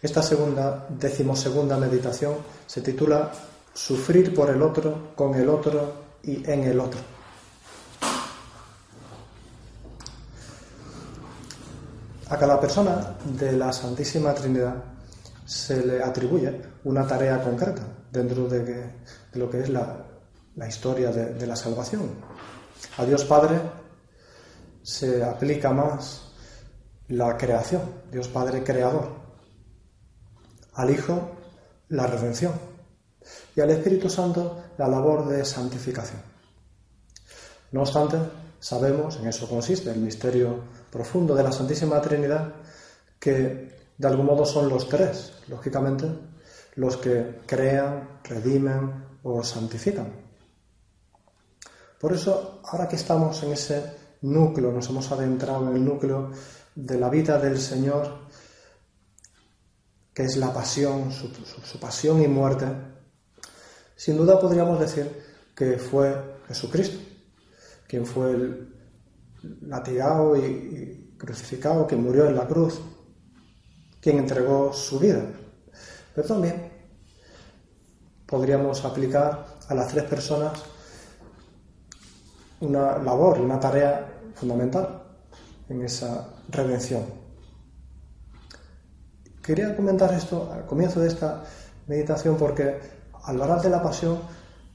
Esta segunda, decimosegunda meditación se titula Sufrir por el otro, con el otro y en el otro. A cada persona de la Santísima Trinidad se le atribuye una tarea concreta dentro de, lo que es la, historia de la salvación. A Dios Padre se aplica más la creación, Dios Padre creador. Al Hijo, la redención. Y al Espíritu Santo, la labor de santificación. No obstante, sabemos, en eso consiste el misterio profundo de la Santísima Trinidad, que de algún modo son los tres, lógicamente, los que crean, redimen o santifican. Por eso, ahora que estamos en ese núcleo, nos hemos adentrado en el núcleo de la vida del Señor, que es la pasión, su, pasión y muerte, sin duda podríamos decir que fue Jesucristo, quien fue el latigado y crucificado, que murió en la cruz, quien entregó su vida. Pero también podríamos aplicar a las tres personas una labor y una tarea fundamental en esa redención. Quería comentar esto al comienzo de esta meditación porque al hablar de la pasión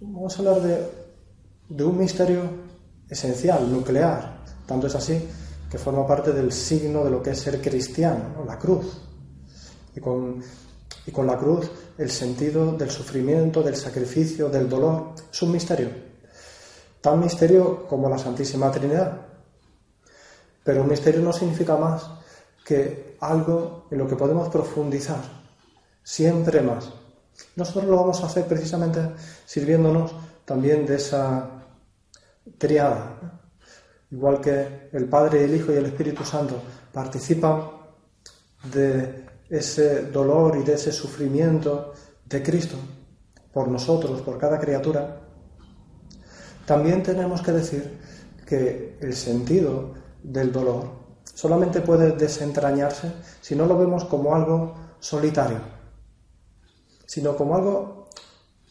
vamos a hablar de, un misterio esencial, nuclear. Tanto es así que forma parte del signo de lo que es ser cristiano, la cruz. Y con, la cruz el sentido del sufrimiento, del sacrificio, del dolor. Es un misterio. Tan misterio como la Santísima Trinidad. Pero un misterio no significa más que algo en lo que podemos profundizar, siempre más. Nosotros lo vamos a hacer precisamente sirviéndonos también de esa triada. Igual que el Padre, el Hijo y el Espíritu Santo participan de ese dolor y de ese sufrimiento de Cristo por nosotros, por cada criatura, también tenemos que decir que el sentido del dolor solamente puede desentrañarse si no lo vemos como algo solitario, sino como algo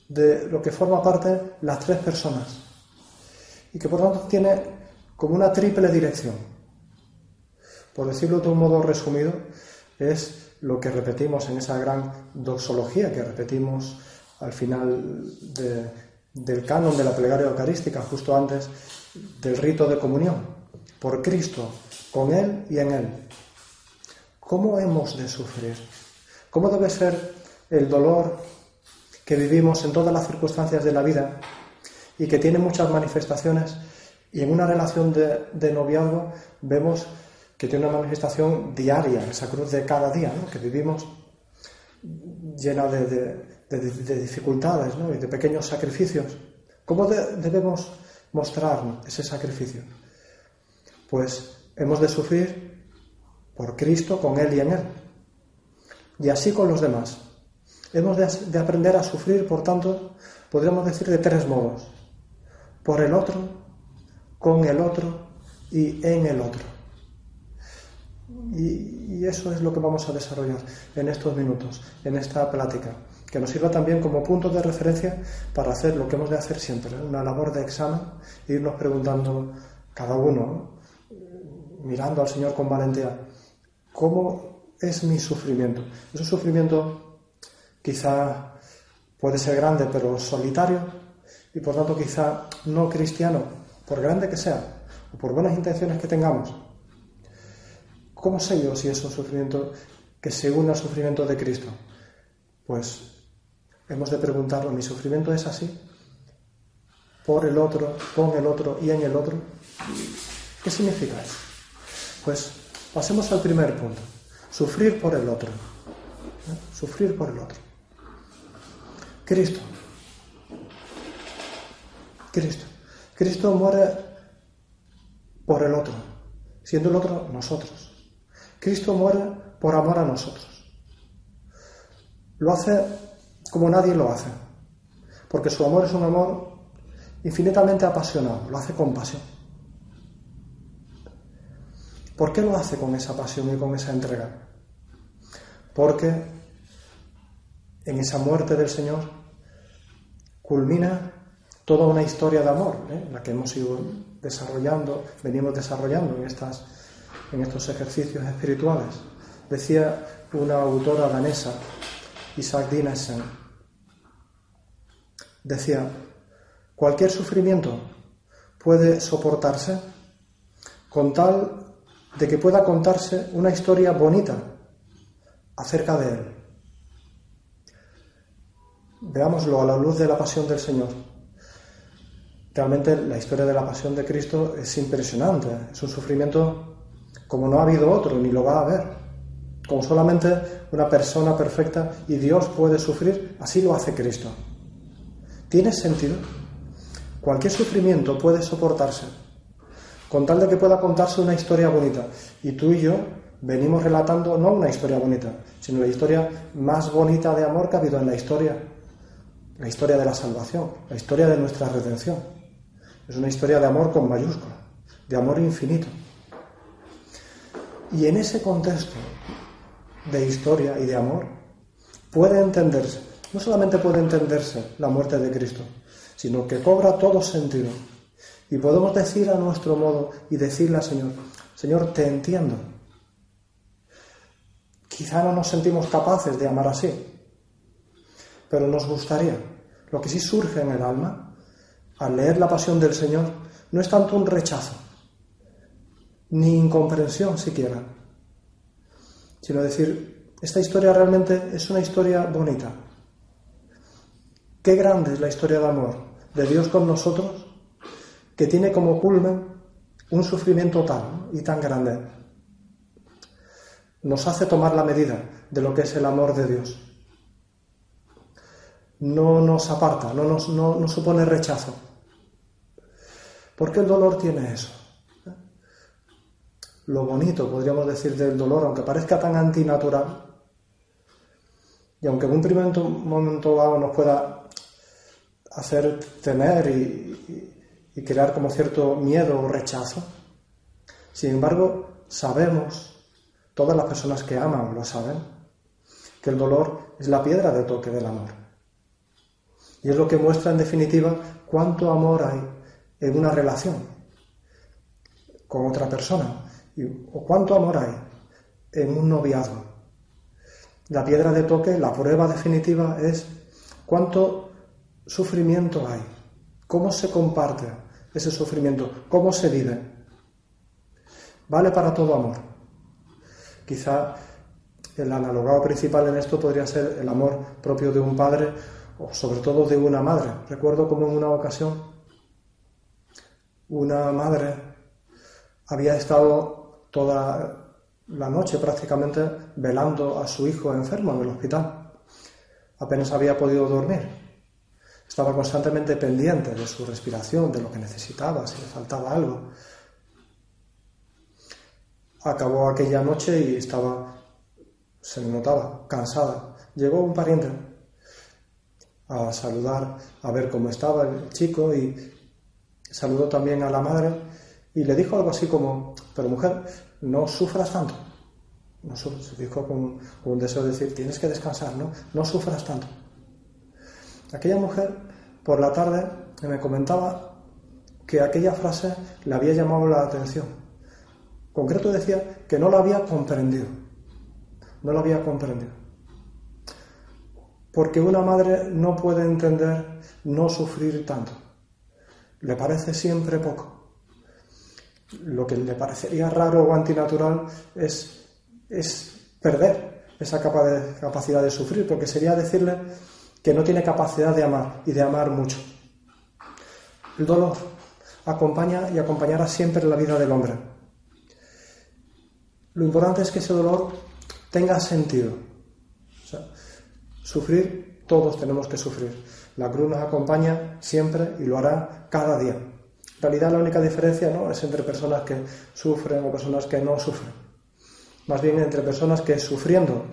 de lo que forma parte las tres personas y que por tanto tiene como una triple dirección. Por decirlo de un modo resumido, es lo que repetimos en esa gran doxología que repetimos al final del canon de la plegaria eucarística, justo antes del rito de comunión por Cristo, con Él y en Él. ¿Cómo hemos de sufrir? ¿Cómo debe ser el dolor que vivimos en todas las circunstancias de la vida y que tiene muchas manifestaciones? Y en una relación de, noviazgo vemos que tiene una manifestación diaria, esa cruz de cada día, que vivimos llena de, dificultades y de pequeños sacrificios. ¿Cómo debemos mostrar ese sacrificio? pues hemos de sufrir por Cristo, con Él y en Él. Y así con los demás. Hemos de, aprender a sufrir, por tanto, podríamos decir de tres modos. Por el otro, con el otro y en el otro. Y, eso es lo que vamos a desarrollar en estos minutos, en esta plática, que nos sirva también como punto de referencia para hacer lo que hemos de hacer siempre, una labor de examen, irnos preguntando cada uno, mirando al Señor con valentía, ¿cómo es mi sufrimiento? Es un sufrimiento quizá puede ser grande, pero solitario, y por tanto quizá no cristiano, por grande que sea, o por buenas intenciones que tengamos. ¿Cómo sé yo si es un sufrimiento que se une al sufrimiento de Cristo? Pues hemos de preguntarlo, ¿mi sufrimiento es así? ¿Por el otro, con el otro y en el otro? ¿Qué significa eso? Pues pasemos al primer punto, sufrir por el otro. ¿eh? Sufrir por el otro. Cristo. Cristo. Cristo muere por el otro, siendo el otro nosotros. Cristo muere por amor a nosotros. Lo hace como nadie lo hace, porque su amor es un amor infinitamente apasionado, lo hace con pasión. ¿Por qué lo hace con esa pasión y con esa entrega? Porque en esa muerte del Señor, culmina toda una historia de amor, ¿eh? la que hemos ido desarrollando, venimos desarrollando en, estas, en estos ejercicios espirituales. Decía una autora danesa, Isaac Dinesen, decía, cualquier sufrimiento puede soportarse con tal de que pueda contarse una historia bonita acerca de él. Veámoslo a la luz de la pasión del Señor. Realmente la historia de la pasión de Cristo es impresionante, es un sufrimiento como no ha habido otro, ni lo va a haber. Como solamente una persona perfecta y Dios puede sufrir, así lo hace Cristo. ¿Tiene sentido? Cualquier sufrimiento puede soportarse, con tal de que pueda contarse una historia bonita. Y tú y yo venimos relatando no una historia bonita, sino la historia más bonita de amor que ha habido en la historia, la historia de la salvación, la historia de nuestra redención. Es una historia de amor con mayúscula, de amor infinito. Y en ese contexto de historia y de amor puede entenderse, no solamente puede entenderse la muerte de Cristo, sino que cobra todo sentido. Y podemos decir a nuestro modo y decirle al Señor, Señor, te entiendo. Quizá no nos sentimos capaces de amar así, pero nos gustaría. Lo que sí surge en el alma al leer la pasión del Señor no es tanto un rechazo, ni incomprensión siquiera, sino decir, esta historia realmente es una historia bonita. Qué grande es la historia de amor de Dios con nosotros que tiene como culmen un sufrimiento tal y tan grande. Nos hace tomar la medida de lo que es el amor de Dios. No nos aparta, no nos no, supone rechazo. Porque el dolor tiene eso. Lo bonito, podríamos decir, del dolor, aunque parezca tan antinatural, y aunque en un primer momento dado nos pueda hacer temer y, crear como cierto miedo o rechazo. Sin embargo, sabemos, todas las personas que aman lo saben, que el dolor es la piedra de toque del amor. Y es lo que muestra en definitiva cuánto amor hay en una relación con otra persona o cuánto amor hay en un noviazgo. La piedra de toque, la prueba definitiva es cuánto sufrimiento hay? ¿Cómo se comparte ese sufrimiento? ¿Cómo se vive? Vale para todo amor. Quizá el analogado principal en esto podría ser el amor propio de un padre o sobre todo de una madre. Recuerdo como en una ocasión una madre había estado toda la noche prácticamente velando a su hijo enfermo en el hospital. Apenas había podido dormir. Estaba constantemente pendiente de su respiración, de lo que necesitaba, si le faltaba algo. Acabó aquella noche y estaba, se le notaba, cansada. Llegó un pariente a saludar, a ver cómo estaba el chico y saludó también a la madre y le dijo algo así como, pero mujer, no sufras tanto. No se dijo con, con un deseo de decir, tienes que descansar, ¿no? No sufras tanto. Aquella mujer por la tarde me comentaba que aquella frase le había llamado la atención. En concreto decía que no la había comprendido. No la había comprendido. Porque una madre no puede entender no sufrir tanto. Le parece siempre poco. Lo que le parecería raro o antinatural es, es perder esa capacidad de sufrir, porque sería decirle que no tiene capacidad de amar y de amar mucho. El dolor acompaña y acompañará siempre la vida del hombre. Lo importante es que ese dolor tenga sentido. sufrir, todos tenemos que sufrir. La cruz nos acompaña siempre y lo hará cada día. En realidad la única diferencia no es entre personas que sufren o personas que no sufren. Más bien entre personas que sufriendo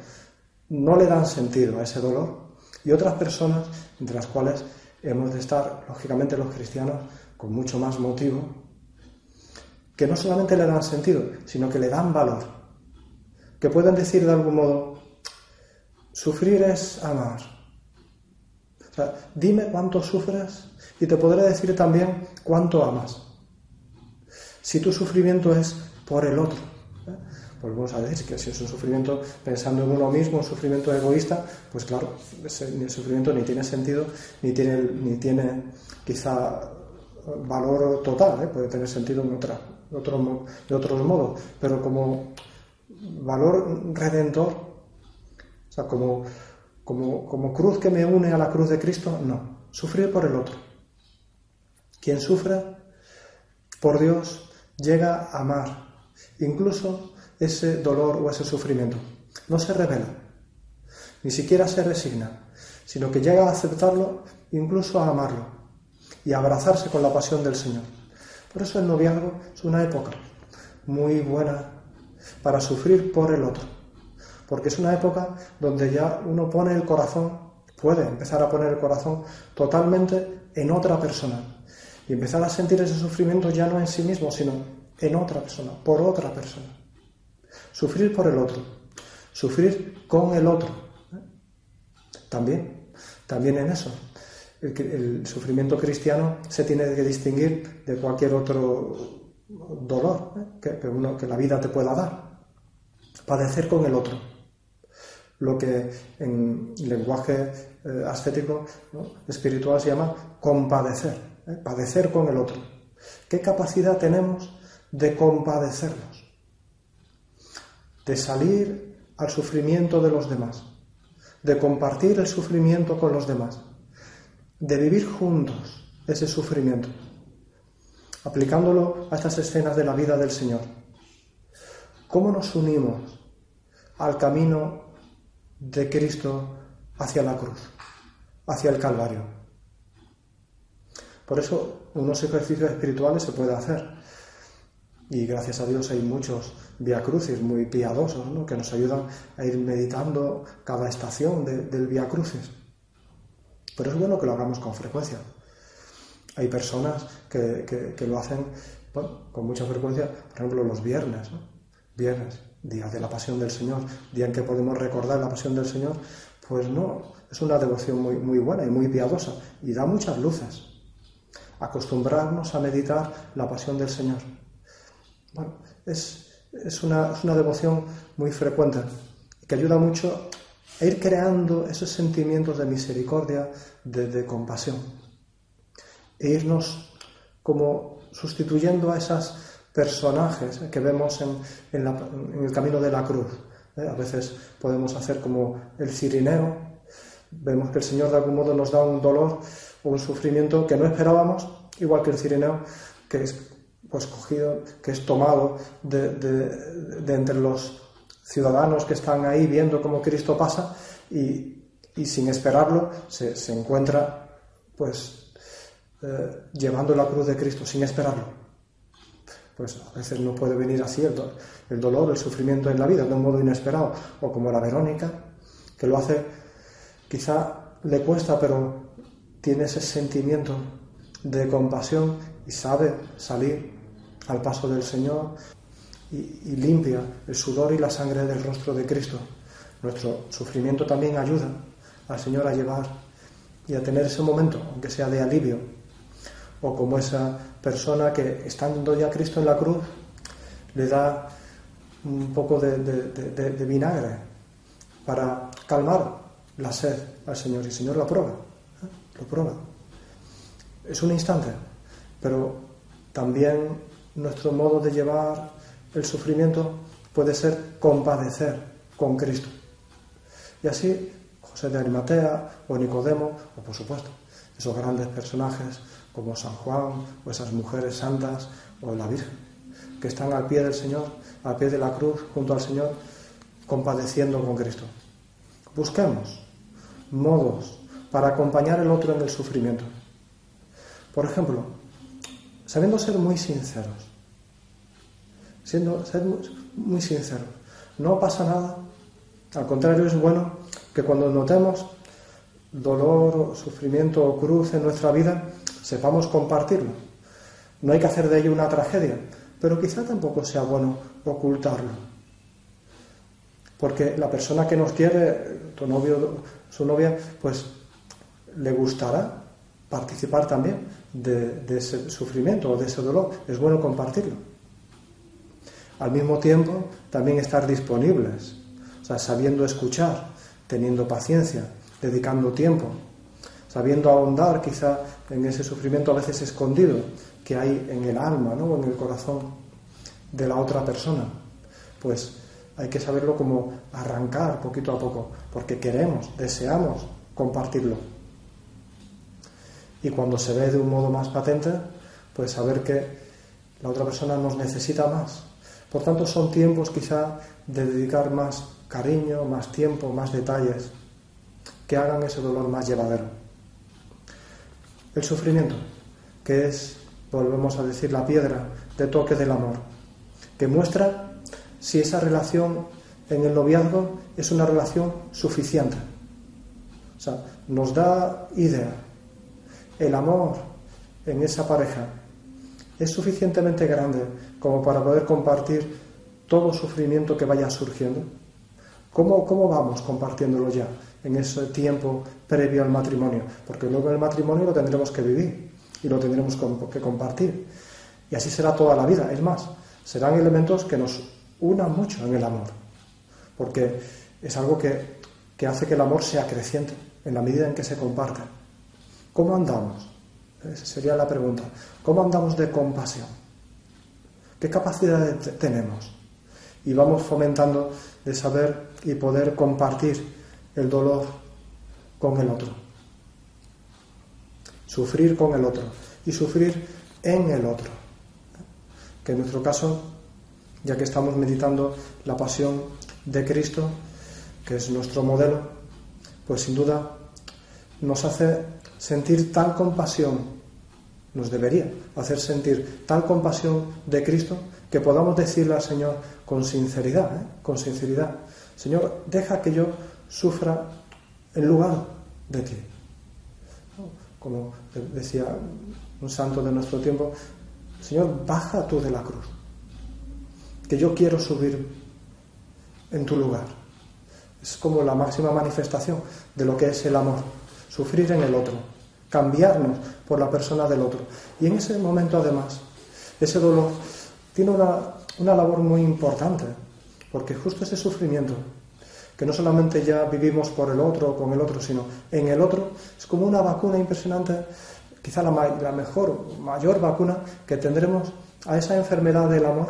no le dan sentido a ese dolor y otras personas, entre las cuales hemos de estar, lógicamente, los cristianos con mucho más motivo, que no solamente le dan sentido, sino que le dan valor, que pueden decir de algún modo, sufrir es amar, O sea, dime cuánto sufres y te podré decir también cuánto amas. Si tu sufrimiento es por el otro. Volvemos a decir que si es un sufrimiento pensando en uno mismo, un sufrimiento egoísta, pues claro, el sufrimiento ni tiene sentido, ni tiene, ni tiene quizá valor total, ¿eh? puede tener sentido en, otra, otro, de otros modos, pero como valor redentor, o sea, como, como, como cruz que me une a la cruz de Cristo, no, sufrir por el otro. Quien sufre por Dios llega a amar incluso ese dolor o ese sufrimiento. No se revela, ni siquiera se resigna, sino que llega a aceptarlo, incluso a amarlo y a abrazarse con la pasión del Señor. Por eso el noviazgo es una época muy buena para sufrir por el otro, porque es una época donde ya uno pone el corazón, puede empezar a poner el corazón totalmente en otra persona y empezar a sentir ese sufrimiento ya no en sí mismo, sino en otra persona, por otra persona. Sufrir por el otro, sufrir con el otro. ¿eh? También, también en eso. El, sufrimiento cristiano se tiene que distinguir de cualquier otro dolor ¿eh? que, la vida te pueda dar. Padecer con el otro. Lo que en lenguaje eh, ascético espiritual se llama compadecer. Padecer con el otro. ¿Qué capacidad tenemos de compadecernos? De salir al sufrimiento de los demás. De compartir el sufrimiento con los demás. De vivir juntos ese sufrimiento aplicándolo a estas escenas de la vida del Señor. ¿Cómo nos unimos al camino de Cristo hacia la cruz, hacia el Calvario? Por eso unos ejercicios espirituales se puede hacer. Y gracias a Dios hay muchos via crucis muy piadosos que nos ayudan a ir meditando cada estación del via crucis. Pero es bueno que lo hagamos con frecuencia. Hay personas que, lo hacen con mucha frecuencia, por ejemplo, los viernes, Viernes, día de la pasión del Señor, día en que podemos recordar la pasión del Señor, pues no, es una devoción muy, muy buena y muy piadosa y da muchas luces. Acostumbrarnos a meditar la pasión del Señor. Bueno, es, una, devoción muy frecuente que ayuda mucho a ir creando esos sentimientos de misericordia, de compasión e irnos como sustituyendo a esos personajes que vemos en, el camino de la cruz. ¿eh? A veces podemos hacer como el cirineo, vemos que el Señor de algún modo nos da un dolor o un sufrimiento que no esperábamos, igual que el cirineo, que es pues cogido, que es tomado de, entre los ciudadanos que están ahí viendo cómo Cristo pasa y, sin esperarlo se, encuentra pues eh, llevando la cruz de Cristo sin esperarlo. Pues a veces no puede venir así el, el dolor, el sufrimiento en la vida de un modo inesperado, o como la Verónica, que lo hace, quizá le cuesta, pero tiene ese sentimiento de compasión y sabe salir al paso del Señor y, limpia el sudor y la sangre del rostro de Cristo. Nuestro sufrimiento también ayuda al Señor a llevar y a tener ese momento, aunque sea de alivio, o como esa persona que estando ya Cristo en la cruz le da un poco de, vinagre para calmar la sed al Señor y el Señor lo prueba, ¿eh? lo prueba. Es un instante, pero también nuestro modo de llevar el sufrimiento puede ser compadecer con Cristo. Y así José de Arimatea o Nicodemo, o por supuesto, esos grandes personajes como San Juan o esas mujeres santas o la Virgen, que están al pie del Señor, al pie de la cruz, junto al Señor, compadeciendo con Cristo. Busquemos modos para acompañar al otro en el sufrimiento. Por ejemplo, sabiendo ser muy sinceros, siendo ser muy sinceros, no pasa nada, al contrario es bueno que cuando notemos dolor, sufrimiento o cruz en nuestra vida, sepamos compartirlo. No hay que hacer de ello una tragedia, pero quizá tampoco sea bueno ocultarlo. Porque la persona que nos quiere, tu novio, su novia, pues le gustará participar también de, ese sufrimiento o de ese dolor. Es bueno compartirlo. Al mismo tiempo, también estar disponibles, o sea, sabiendo escuchar, teniendo paciencia, dedicando tiempo, sabiendo ahondar quizá en ese sufrimiento a veces escondido que hay en el alma ¿no? o en el corazón de la otra persona. Pues hay que saberlo como arrancar poquito a poco, porque queremos, deseamos compartirlo. Y cuando se ve de un modo más patente, pues saber que la otra persona nos necesita más. Por tanto, son tiempos quizá de dedicar más cariño, más tiempo, más detalles, que hagan ese dolor más llevadero. El sufrimiento, que es, volvemos a decir, la piedra de toque del amor, que muestra si esa relación en el noviazgo es una relación suficiente. O sea, nos da idea. El amor en esa pareja es suficientemente grande como para poder compartir todo sufrimiento que vaya surgiendo. ¿Cómo, cómo vamos compartiéndolo ya en ese tiempo previo al matrimonio? Porque luego en el matrimonio lo tendremos que vivir y lo tendremos que compartir. Y así será toda la vida. Es más, serán elementos que nos unan mucho en el amor. Porque es algo que, que hace que el amor sea creciente en la medida en que se comparte. ¿Cómo andamos? Esa sería la pregunta. ¿Cómo andamos de compasión? ¿Qué capacidad tenemos? Y vamos fomentando de saber y poder compartir el dolor con el otro. Sufrir con el otro y sufrir en el otro. Que en nuestro caso, ya que estamos meditando la pasión de Cristo, que es nuestro modelo, pues sin duda nos hace sentir tal compasión, nos debería hacer sentir tal compasión de Cristo que podamos decirle al Señor con sinceridad, ¿eh? con sinceridad, Señor, deja que yo sufra en lugar de ti. Como decía un santo de nuestro tiempo, Señor, baja tú de la cruz, que yo quiero subir en tu lugar. Es como la máxima manifestación de lo que es el amor, sufrir en el otro, cambiarnos por la persona del otro. Y en ese momento, además, ese dolor tiene una, una labor muy importante, porque justo ese sufrimiento, que no solamente ya vivimos por el otro o con el otro, sino en el otro, es como una vacuna impresionante, quizá la, la mejor, mayor vacuna que tendremos a esa enfermedad del amor,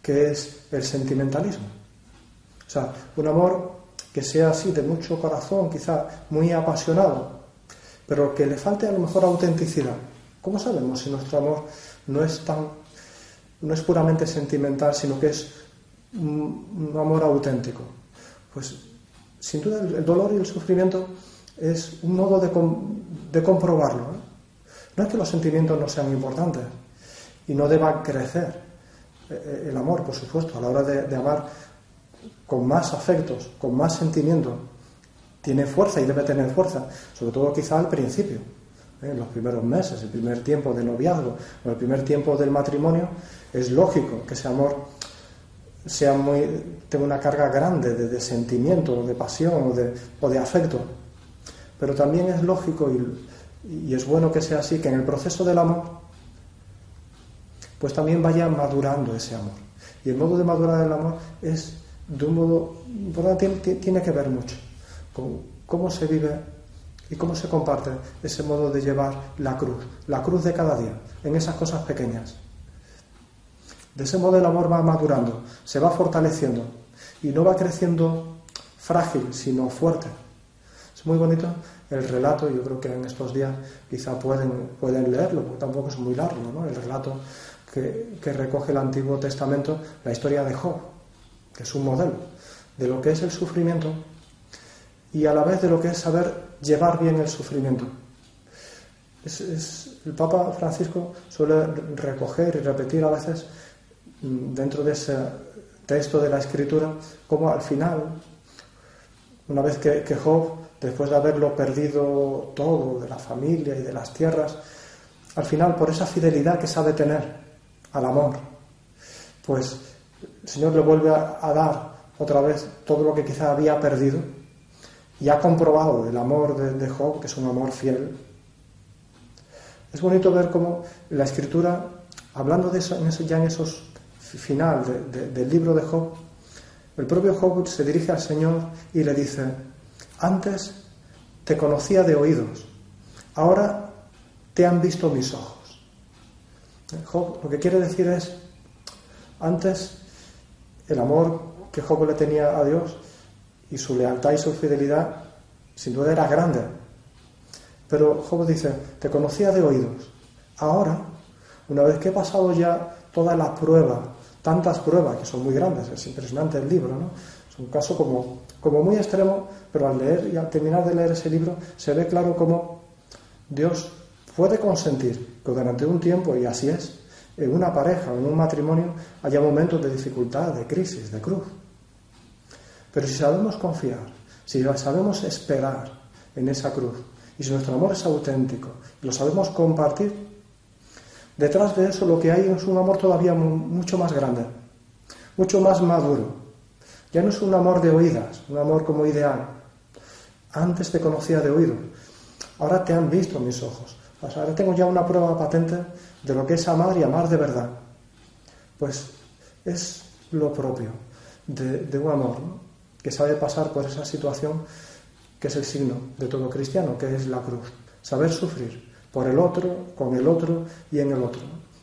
que es el sentimentalismo. O sea, un amor que sea así de mucho corazón, quizá muy apasionado, pero que le falte a lo mejor autenticidad. ¿Cómo sabemos si nuestro amor no es tan, no es puramente sentimental, sino que es un, amor auténtico? Pues sin duda el, dolor y el sufrimiento es un modo de, comprobarlo. No es que los sentimientos no sean importantes y no deban crecer. Eh, eh, el amor, por supuesto, a la hora de amar con más afectos, con más sentimiento, tiene fuerza y debe tener fuerza, sobre todo quizá al principio, ¿eh? en los primeros meses, el primer tiempo del noviazgo o el primer tiempo del matrimonio, es lógico que ese amor sea muy, tenga una carga grande de, sentimiento, o de pasión o de, afecto. Pero también es lógico y, y es bueno que sea así, que en el proceso del amor, pues también vaya madurando ese amor. Y el modo de madurar el amor es de un modo, tiene, tiene que ver mucho con cómo se vive y cómo se comparte ese modo de llevar la cruz, la cruz de cada día, en esas cosas pequeñas. De ese modo el amor va madurando, se va fortaleciendo y no va creciendo frágil, sino fuerte. Es muy bonito el relato, yo creo que en estos días quizá pueden, pueden leerlo, porque tampoco es muy largo, ¿no? el relato que, que recoge el Antiguo Testamento, la historia de Job que es un modelo de lo que es el sufrimiento y a la vez de lo que es saber llevar bien el sufrimiento. el Papa Francisco suele recoger y repetir a veces mm, dentro de ese texto de la escritura como al final, una vez que, que Job, después de haberlo perdido todo, de la familia y de las tierras, al final por esa fidelidad que sabe tener al amor, pues el Señor le vuelve a, dar otra vez todo lo que quizá había perdido y ha comprobado el amor de, Job, que es un amor fiel. Es bonito ver cómo la escritura, hablando de eso, ya en esos final del libro de Job, el propio Job se dirige al Señor y le dice, antes te conocía de oídos, ahora te han visto mis ojos. Job lo que quiere decir es, antes el amor que Job le tenía a Dios y su lealtad y su fidelidad sin duda era grande. Pero Job dice, te conocía de oídos. Ahora, una vez que he pasado ya toda la prueba, tantas pruebas que son muy grandes, es impresionante el libro, ¿no? Es un caso como, como muy extremo, pero al leer y al terminar de leer ese libro se ve claro cómo Dios puede consentir que durante un tiempo, y así es, en una pareja o en un matrimonio haya momentos de dificultad, de crisis, de cruz. Pero si sabemos confiar, si sabemos esperar en esa cruz, y si nuestro amor es auténtico, y lo sabemos compartir, detrás de eso lo que hay es un amor todavía mucho más grande, mucho más maduro. Ya no es un amor de oídas, un amor como ideal. Antes te conocía de oído, ahora te han visto mis ojos. Ahora tengo ya una prueba patente de lo que es amar y amar de verdad. Pues es lo propio de, un amor. que sabe pasar por esa situación que es el signo de todo cristiano, que es la cruz. Saber sufrir por el otro, con el otro y en el otro.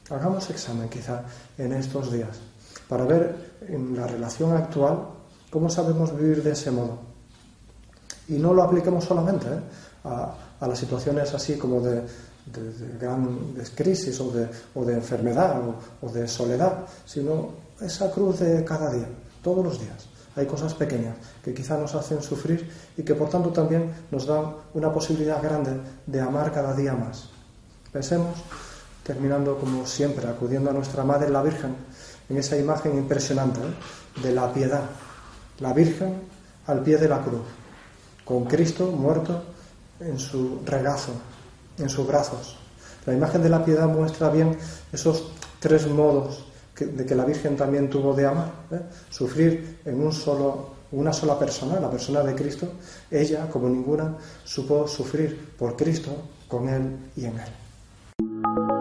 Hagamos examen quizá en estos días para ver en la relación actual cómo sabemos vivir de ese modo. Y no lo apliquemos solamente ¿eh? a, las situaciones así como de, gran crisis o de, o de enfermedad o de soledad, sino esa cruz de cada día, todos los días. Hay cosas pequeñas que quizá nos hacen sufrir y que por tanto también nos dan una posibilidad grande de amar cada día más. Pensemos, terminando como siempre, acudiendo a nuestra Madre la Virgen, en esa imagen impresionante ¿eh? de la piedad. La Virgen al pie de la cruz, con Cristo muerto en su regazo, en sus brazos. La imagen de la piedad muestra bien esos tres modos de que la Virgen también tuvo de amar, ¿eh? sufrir en un solo, una sola persona, la persona de Cristo, ella, como ninguna, supo sufrir por Cristo, con Él y en Él.